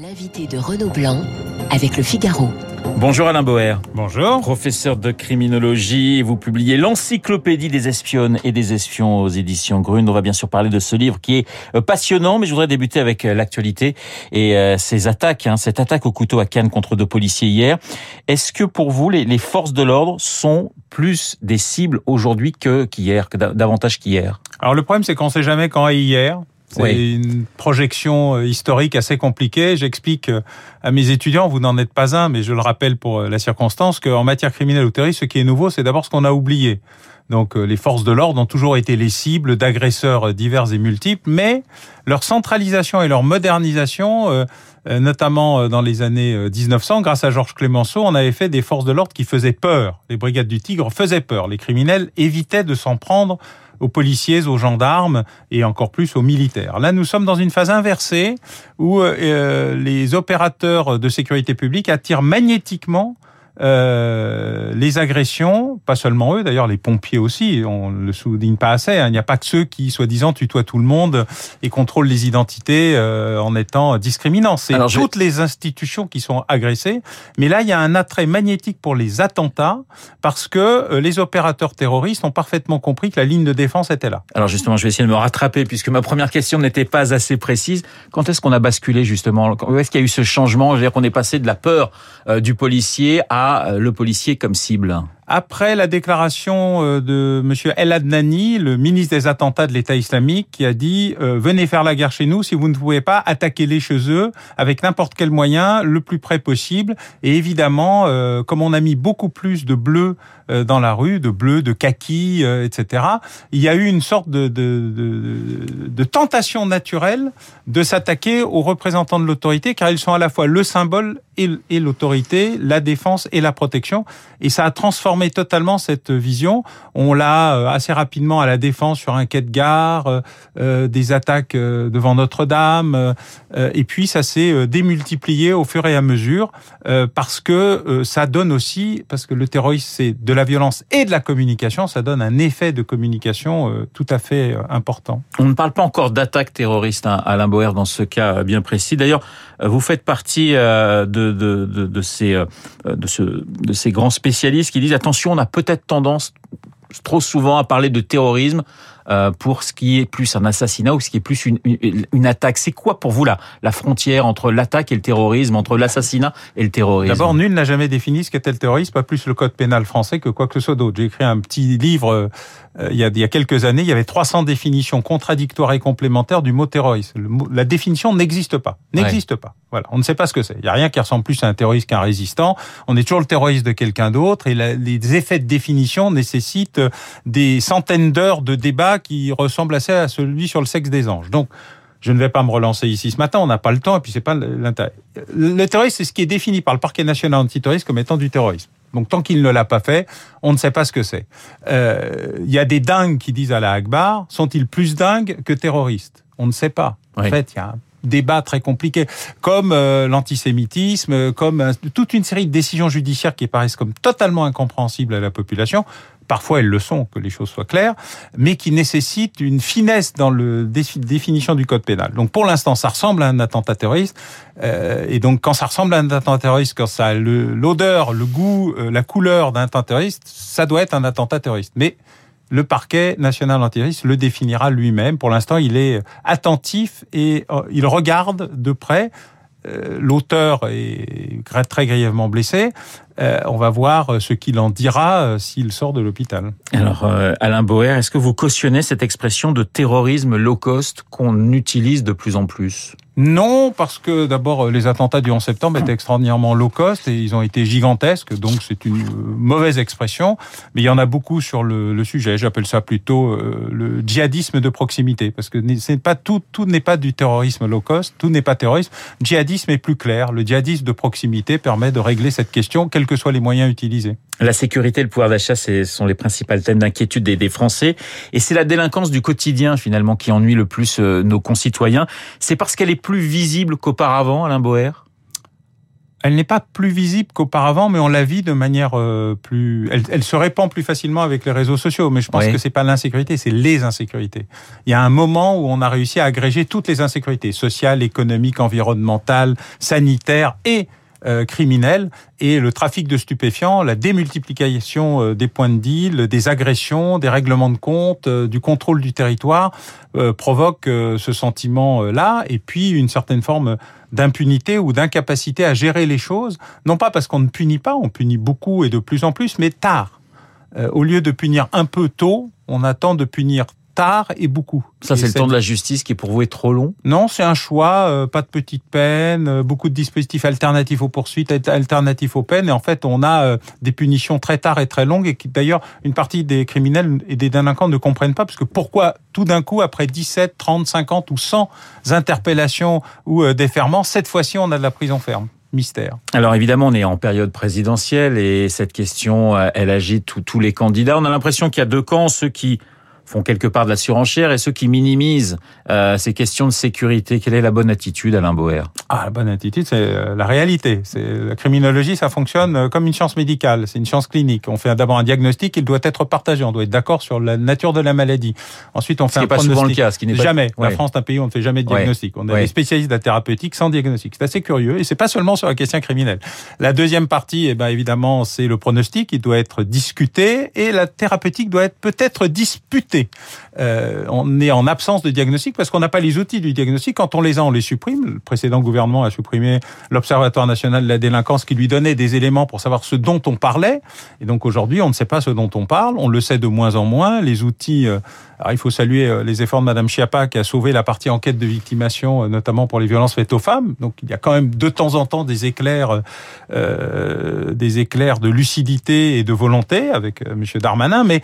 L'invité de Renaud Blanc avec le Figaro. Bonjour Alain Boer. Bonjour. Professeur de criminologie, vous publiez l'encyclopédie des espionnes et des espions aux éditions Grune. On va bien sûr parler de ce livre qui est euh, passionnant, mais je voudrais débuter avec euh, l'actualité et euh, ces attaques, hein, cette attaque au couteau à Cannes contre deux policiers hier. Est-ce que pour vous, les, les forces de l'ordre sont plus des cibles aujourd'hui que qu'hier, que davantage qu'hier? Alors le problème, c'est qu'on ne sait jamais quand est hier. C'est Oui. une projection euh, historique assez compliquée. J'explique euh, à mes étudiants, vous n'en êtes pas un, mais je le rappelle pour euh, la circonstance, qu'en matière criminelle ou terroriste, ce qui est nouveau, c'est d'abord ce qu'on a oublié. Donc les forces de l'ordre ont toujours été les cibles d'agresseurs divers et multiples, mais leur centralisation et leur modernisation, notamment dans les années euh, 1900, grâce à Georges Clémenceau, on avait fait des forces de l'ordre qui faisaient peur. Les brigades du Tigre faisaient peur. Les criminels évitaient de s'en prendre aux policiers, aux gendarmes et encore plus aux militaires. Là, nous sommes dans une phase inversée où euh, les opérateurs de sécurité publique attirent magnétiquement euh, les agressions, pas seulement eux, d'ailleurs les pompiers aussi, on ne le souligne pas assez, hein. il n'y a pas que ceux qui, soi-disant, tutoient tout le monde et contrôlent les identités euh, en étant discriminants. C'est toutes les institutions qui sont agressées, mais là, il y a un attrait magnétique pour les attentats parce que euh, les opérateurs terroristes ont parfaitement compris que la ligne de défense était là. Alors justement, je vais essayer de me rattraper puisque ma première question n'était pas assez précise. Quand est-ce qu'on a basculé justement? Où est-ce qu'il y a eu ce changement? Je veux dire qu'on est passé de la peur du policier à euh, le policier comme cible. Après la déclaration euh, de Monsieur El Adnani, le ministre des attentats de l'État islamique, qui a dit euh, venez faire la guerre chez nous si vous ne pouvez pas attaquez-les chez eux avec n'importe quel moyen le plus près possible. Et évidemment, euh, comme on a mis beaucoup plus de bleu euh, dans la rue, de bleu, de kaki, euh, etc., il y a eu une sorte de, de, de, de tentation naturelle de s'attaquer aux représentants de l'autorité, car ils sont à la fois le symbole et l'autorité, la défense et la protection. Et ça a transformé totalement cette vision. On l'a euh, assez rapidement à la défense sur un quai de gare, euh, euh, des attaques devant Notre-Dame, et puis ça s'est démultiplié au fur et à mesure parce que ça donne aussi, parce que le terrorisme c'est de la violence et de la communication, ça donne un effet de communication tout à fait important. On ne parle pas encore d'attaque terroriste, hein, Alain Boer, dans ce cas bien précis. D'ailleurs, vous faites partie de ces grands spécialistes qui disent attention, on a peut-être tendance trop souvent à parler de terrorisme pour ce qui est plus un assassinat ou ce qui est plus une, une, une attaque. C'est quoi pour vous la, la frontière entre l'attaque et le terrorisme, entre l'assassinat et le terrorisme? D'abord, nul n'a jamais défini ce qu'était le terrorisme, pas plus le code pénal français que quoi que ce soit d'autre. J'ai écrit un petit livre euh, il, y a, il y a quelques années, il y avait 300 définitions contradictoires et complémentaires du mot terrorisme. Le la définition n'existe pas. N'existe pas. Voilà, on ne sait pas ce que c'est. Il n'y a rien qui ressemble plus à un terroriste qu'un résistant. On est toujours le terroriste de quelqu'un d'autre et la- les effets de définition nécessitent euh, des centaines d'heures de débats qui ressemblent assez à celui sur le sexe des anges. Donc, je ne vais pas me relancer ici ce matin, on n'a pas le temps, et puis c'est pas l'intérêt. Le terrorisme, c'est ce qui est défini par le parquet national antiterroriste comme étant du terrorisme. Donc tant qu'il ne l'a pas fait, on ne sait pas ce que c'est. Euh, Il y a des dingues qui disent à la Akbar, sont-ils plus dingues que terroristes? On ne sait pas. En fait, il y a un débat très compliqué, comme euh, l'antisémitisme, comme euh, toute une série de décisions judiciaires qui paraissent comme totalement incompréhensibles à la population. Parfois, elles le sont, que les choses soient claires, mais qui nécessitent une finesse dans le défi- définition du code pénal. Donc, pour l'instant, ça ressemble à un attentat terroriste. Euh, et donc, quand ça ressemble à un attentat terroriste, quand ça a le- l'odeur, le, goût, euh, la couleur d'un attentat terroriste, ça doit être un attentat terroriste. Mais le parquet national antiterroriste le définira lui-même. Pour l'instant, il est attentif et euh, il regarde de près. Euh, L'auteur est très grièvement blessé. Euh, on va voir euh, ce qu'il en dira euh, s'il sort de l'hôpital. Alors, euh, Alain Boer, est-ce que vous cautionnez cette expression de terrorisme low cost qu'on utilise de plus en plus? Non, parce que d'abord, les attentats du 11 septembre étaient extraordinairement low cost et ils ont été gigantesques, donc c'est une mauvaise expression. Mais il y en a beaucoup sur le, le sujet. J'appelle ça plutôt euh, le djihadisme de proximité, parce que c'est pas tout, tout n'est pas du terrorisme low cost, tout n'est pas terrorisme. Djihadisme est plus clair. Le djihadisme de proximité permet de régler cette question, que soient les moyens utilisés. La sécurité et le pouvoir d'achat, ce sont les principaux thèmes d'inquiétude des, des Français. Et c'est la délinquance du quotidien, finalement, qui ennuie le plus euh, nos concitoyens. C'est parce qu'elle est plus visible qu'auparavant, Alain Boer? Elle n'est pas plus visible qu'auparavant, mais on la vit de manière euh, plus. Elle, elle, se répand plus facilement avec les réseaux sociaux. Mais je pense Oui. que c'est pas l'insécurité, c'est les insécurités. Il y a un moment où on a réussi à agréger toutes les insécurités sociales, économiques, environnementales, sanitaires et euh, criminelles. Et le trafic de stupéfiants, la démultiplication euh, des points de deal, des agressions, des règlements de compte, euh, du contrôle du territoire euh, provoque ce sentiment-là. Et puis une certaine forme d'impunité ou d'incapacité à gérer les choses, non pas parce qu'on ne punit pas, on punit beaucoup et de plus en plus, mais tard. Au lieu de punir un peu tôt, on attend de punir tard et beaucoup. Ça, c'est le temps de la justice qui pour vous est trop long? Non, c'est un choix, euh, pas de petites peines, euh, beaucoup de dispositifs alternatifs aux poursuites, al- alternatifs aux peines, et en fait, on a euh, des punitions très tard et très longues, et qui d'ailleurs, une partie des criminels et des délinquants ne comprennent pas, parce que pourquoi tout d'un coup, après 17, 30, 50 ou 100 interpellations ou euh, déferments, cette fois-ci, on a de la prison ferme Mystère. Alors évidemment, on est en période présidentielle et cette question, elle agite tous les candidats. On a l'impression qu'il y a deux camps, ceux qui font quelque part de la surenchère et ceux qui minimisent euh, ces questions de sécurité. Quelle est la bonne attitude, Alain Boer? Ah, la bonne attitude, c'est euh, la réalité. C'est la criminologie, ça fonctionne euh, comme une science médicale. C'est une science clinique. On fait d'abord un diagnostic, il doit être partagé. On doit être d'accord sur la nature de la maladie. Ensuite, on Ce fait qui un n'est pas souvent le pronostic. cas. Ce qui n'est pas... Jamais. La Ouais. France est un pays où on ne fait jamais de Ouais. diagnostic. On a Ouais. des spécialistes de la thérapeutique sans diagnostic. C'est assez curieux. Et c'est pas seulement sur la question criminelle. La deuxième partie, eh ben, évidemment, c'est le pronostic. Il doit être discuté et la thérapeutique doit être peut-être disputée. Euh, on est en absence de diagnostic parce qu'on n'a pas les outils du diagnostic. Quand on les a, on les supprime. Le précédent gouvernement a supprimé l'Observatoire national de la délinquance qui lui donnait des éléments pour savoir ce dont on parlait. Et donc aujourd'hui, on ne sait pas ce dont on parle. On le sait de moins en moins. Les outils. euh, alors il faut saluer euh, les efforts de Madame Chiappa qui a sauvé la partie enquête de victimation, notamment pour les violences faites aux femmes. Donc il y a quand même de temps en temps des éclairs, des éclairs de lucidité et de volonté avec Monsieur Darmanin, mais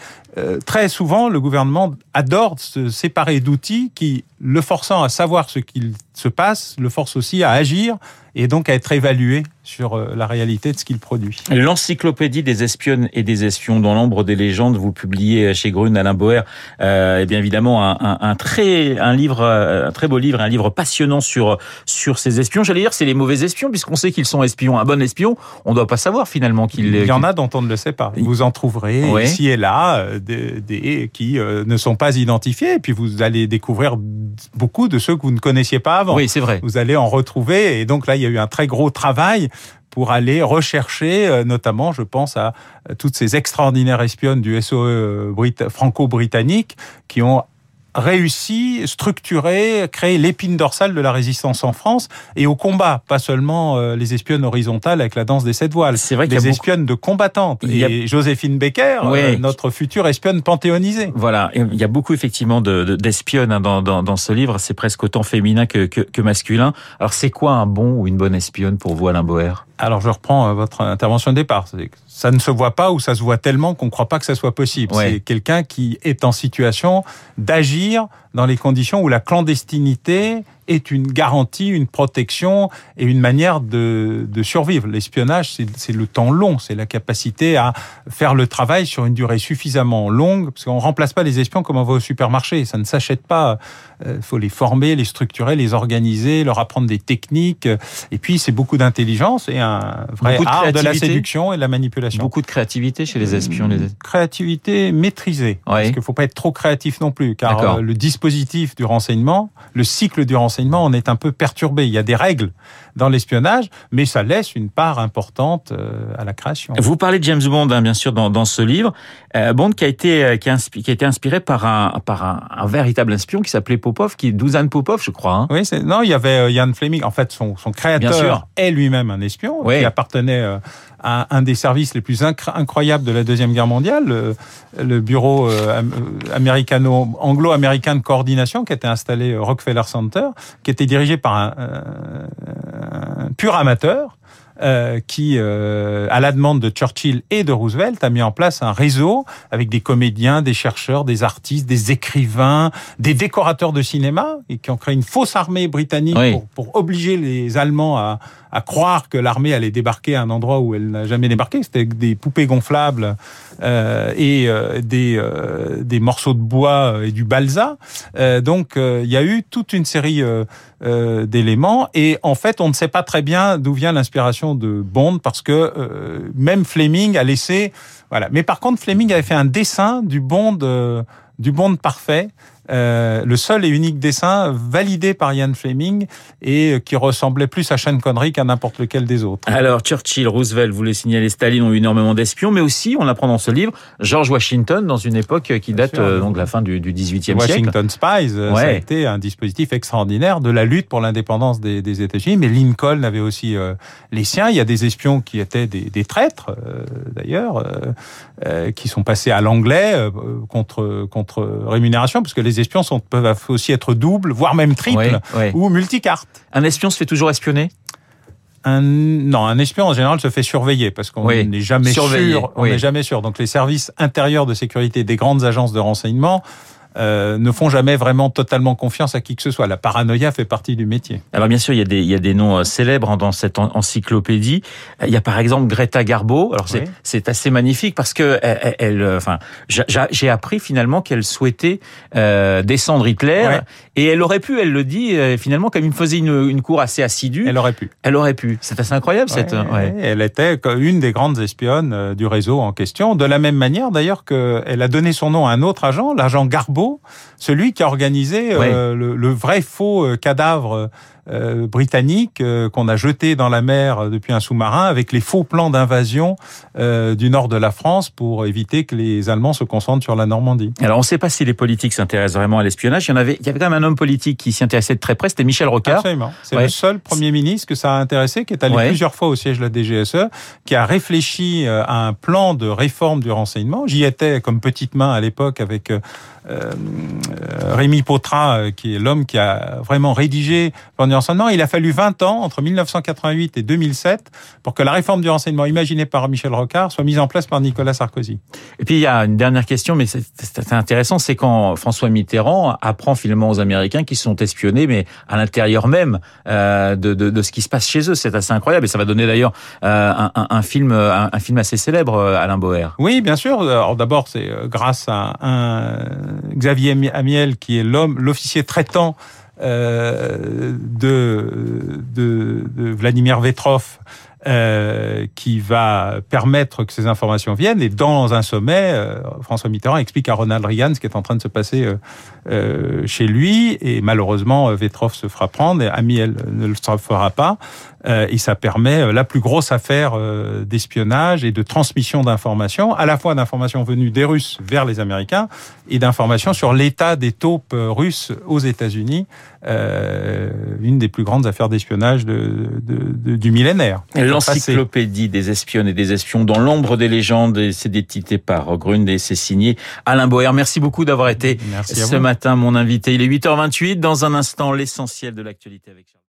très souvent le gouvernement adore se séparer d'outils qui, le forçant à savoir ce qu'il se passe, le force aussi à agir et donc à être évalué sur euh, la réalité de ce qu'il produit. L'encyclopédie des espionnes et des espions dans l'ombre des légendes, vous publiez chez Grune, Alain Boer, euh, et bien évidemment un, un, un très un livre, euh, un très beau livre, un livre passionnant sur sur ces espions. J'allais dire c'est les mauvais espions puisqu'on sait qu'ils sont espions. Un bon espion, on doit pas savoir finalement qu'il Il y en a dont on ne le sait pas. Vous en trouverez Ouais. ici et là euh, des, des qui euh, ne sont pas identifiés, et puis vous allez découvrir beaucoup de ceux que vous ne connaissiez pas avant. Oui, c'est vrai. Vous allez en retrouver, et donc là, il y a eu un très gros travail pour aller rechercher, euh, notamment, je pense à euh, toutes ces extraordinaires espionnes du SOE brit- franco-britannique qui ont réussi, structuré, créé l'épine dorsale de la résistance en France et au combat, pas seulement euh, les espionnes horizontales avec la danse des sept voiles, C'est vrai qu'il y a beaucoup- espionnes de combattantes. Il y a- Et Joséphine Becker, Oui. euh, notre future espionne panthéonisée. Voilà, il y a beaucoup effectivement de- de- d'espionnes hein, dans, dans, dans ce livre. C'est presque autant féminin que, que, que masculin. Alors, c'est quoi un bon ou une bonne espionne pour vous, Alain Boer? Alors je reprends euh, votre intervention de départ. Ça ne se voit pas ou ça se voit tellement qu'on ne croit pas que ça soit possible. Ouais. C'est quelqu'un qui est en situation d'agir dans les conditions où la clandestinité est une garantie, une protection et une manière de, de survivre. L'espionnage, c'est le temps long, c'est la capacité à faire le travail sur une durée suffisamment longue, parce qu'on remplace pas les espions comme on va au supermarché. Ça ne s'achète pas. Il faut les former, les structurer, les organiser, leur apprendre des techniques. Et puis, c'est beaucoup d'intelligence et un vrai Beaucoup de art de la séduction et de la manipulation. Beaucoup de créativité chez les espions. Les... Créativité maîtrisée. Parce qu'il faut pas être trop créatif non plus, car euh, le dispositif du renseignement, le cycle du renseignement, on est un peu perturbé. Il y a des règles dans l'espionnage, mais ça laisse une part importante euh, à la création. Vous parlez de James Bond, hein, bien sûr, dans, dans ce livre. Euh, Bond qui a été euh, qui a, inspi- qui a été inspiré par un par un, un véritable espion qui s'appelait Popov, qui est Douzan Popov, je crois. Hein. Oui, c'est- non, il y avait Ian Fleming. En fait, son, son créateur est lui-même un espion Oui. qui appartenait à un des services les plus incr- incroyables de la deuxième guerre mondiale, le, bureau euh, euh, américano anglo-américain de coordination qui était installé au Rockefeller Center, qui était dirigé par un, euh, un pur amateur. Euh, qui, euh, à la demande de Churchill et de Roosevelt, a mis en place un réseau avec des comédiens, des chercheurs, des artistes, des écrivains, des décorateurs de cinéma, et qui ont créé une fausse armée britannique Oui. pour, pour obliger les Allemands à, à croire que l'armée allait débarquer à un endroit où elle n'a jamais débarqué. C'était des poupées gonflables euh, et euh, des, euh, des morceaux de bois et du balsa. Euh, donc, il y a eu toute une série euh, d'éléments. Et en fait, on ne sait pas très bien d'où vient l'inspiration de Bond parce que euh, même Fleming a laissé. Voilà. Mais par contre, Fleming avait fait un dessin du Bond, euh, du Bond parfait. Euh, le seul et unique dessin validé par Ian Fleming et qui ressemblait plus à Sean Connery qu'à n'importe lequel des autres. Alors Churchill, Roosevelt, vous les signalez, Staline ont eu énormément d'espions, mais aussi, on apprend dans ce livre, George Washington dans une époque qui date euh, donc de la fin du, du 18e siècle. Washington Spies, ouais. ça a été un dispositif extraordinaire de la lutte pour l'indépendance des, des États-Unis, mais Lincoln avait aussi euh, les siens. Il y a des espions qui étaient des, des traîtres, euh, d'ailleurs, qui sont passés à l'anglais contre contre rémunération, parce que les les espions sont, peuvent aussi être doubles, voire même triples, Oui, oui. ou multicartes. Un espion se fait toujours espionner? Un, non, un espion en général se fait surveiller parce qu'on Oui, n'est jamais surveiller, sûr. On n'est jamais sûr. Donc les services intérieurs de sécurité des grandes agences de renseignement euh, ne font jamais vraiment totalement confiance à qui que ce soit. La paranoïa fait partie du métier. Alors bien sûr, il y a des, il y a des noms euh, célèbres hein, dans cette en- encyclopédie. Il y a par exemple Greta Garbo. Alors c'est Oui. c'est assez magnifique parce que elle, euh, enfin, j'a- j'a- j'ai appris finalement qu'elle souhaitait euh, descendre Hitler Ouais. et elle aurait pu, elle le dit euh, finalement, comme il me faisait une, une cour assez assidue, Elle aurait pu. elle aurait pu. C'est assez incroyable cette. Ouais. Elle était une des grandes espionnes euh, du réseau en question, de la même manière d'ailleurs qu'elle a donné son nom à un autre agent, l'agent Garbo, celui qui a organisé euh, le, le vrai faux euh, cadavre euh, britannique euh, qu'on a jeté dans la mer euh, depuis un sous-marin avec les faux plans d'invasion euh, du nord de la France pour éviter que les Allemands se concentrent sur la Normandie. Alors on ne sait pas si les politiques s'intéressent vraiment à l'espionnage. Il y en avait, il y avait quand même un homme politique qui s'y intéressait de très près. C'était Michel Rocard. Absolument. C'est Ouais. le seul Premier ministre que ça a intéressé, qui est allé Ouais. plusieurs fois au siège de la DGSE, qui a réfléchi euh, à un plan de réforme du renseignement. J'y étais comme petite main à l'époque avec euh, Rémi Potra, qui est l'homme qui a vraiment rédigé plan du renseignement. Il a fallu 20 ans, entre 1988 et 2007, pour que la réforme du renseignement imaginée par Michel Rocard soit mise en place par Nicolas Sarkozy. Et puis il y a une dernière question, mais c'est intéressant, c'est quand François Mitterrand apprend finalement aux Américains qu'ils sont espionnés, mais à l'intérieur même euh, de, de, de ce qui se passe chez eux. C'est assez incroyable et ça va donner d'ailleurs euh, un, un, un film, un, un film assez célèbre, euh, Alain Boer. Oui, bien sûr. Alors d'abord, c'est grâce à un Xavier Amiel qui est l'homme, l'officier traitant de, de, de Vladimir Vetrov. Euh, qui va permettre que ces informations viennent. Et dans un sommet, euh, François Mitterrand explique à Ronald Reagan ce qui est en train de se passer euh, euh, chez lui. Et malheureusement, euh, Vetrov se fera prendre et Amiel ne le fera pas. Euh, et ça permet euh, la plus grosse affaire euh, d'espionnage et de transmission d'informations, à la fois d'informations venues des Russes vers les Américains et d'informations sur l'état des taupes russes aux États-Unis, euh, une des plus grandes affaires d'espionnage de, de, de, du millénaire. L'encyclopédie des espionnes et des espions dans l'ombre des légendes, c'est édité par Grund et c'est signé Alain Boer. Merci beaucoup d'avoir été Merci ce matin mon invité. Il est 8h28. Dans un instant, l'essentiel de l'actualité avec Charles.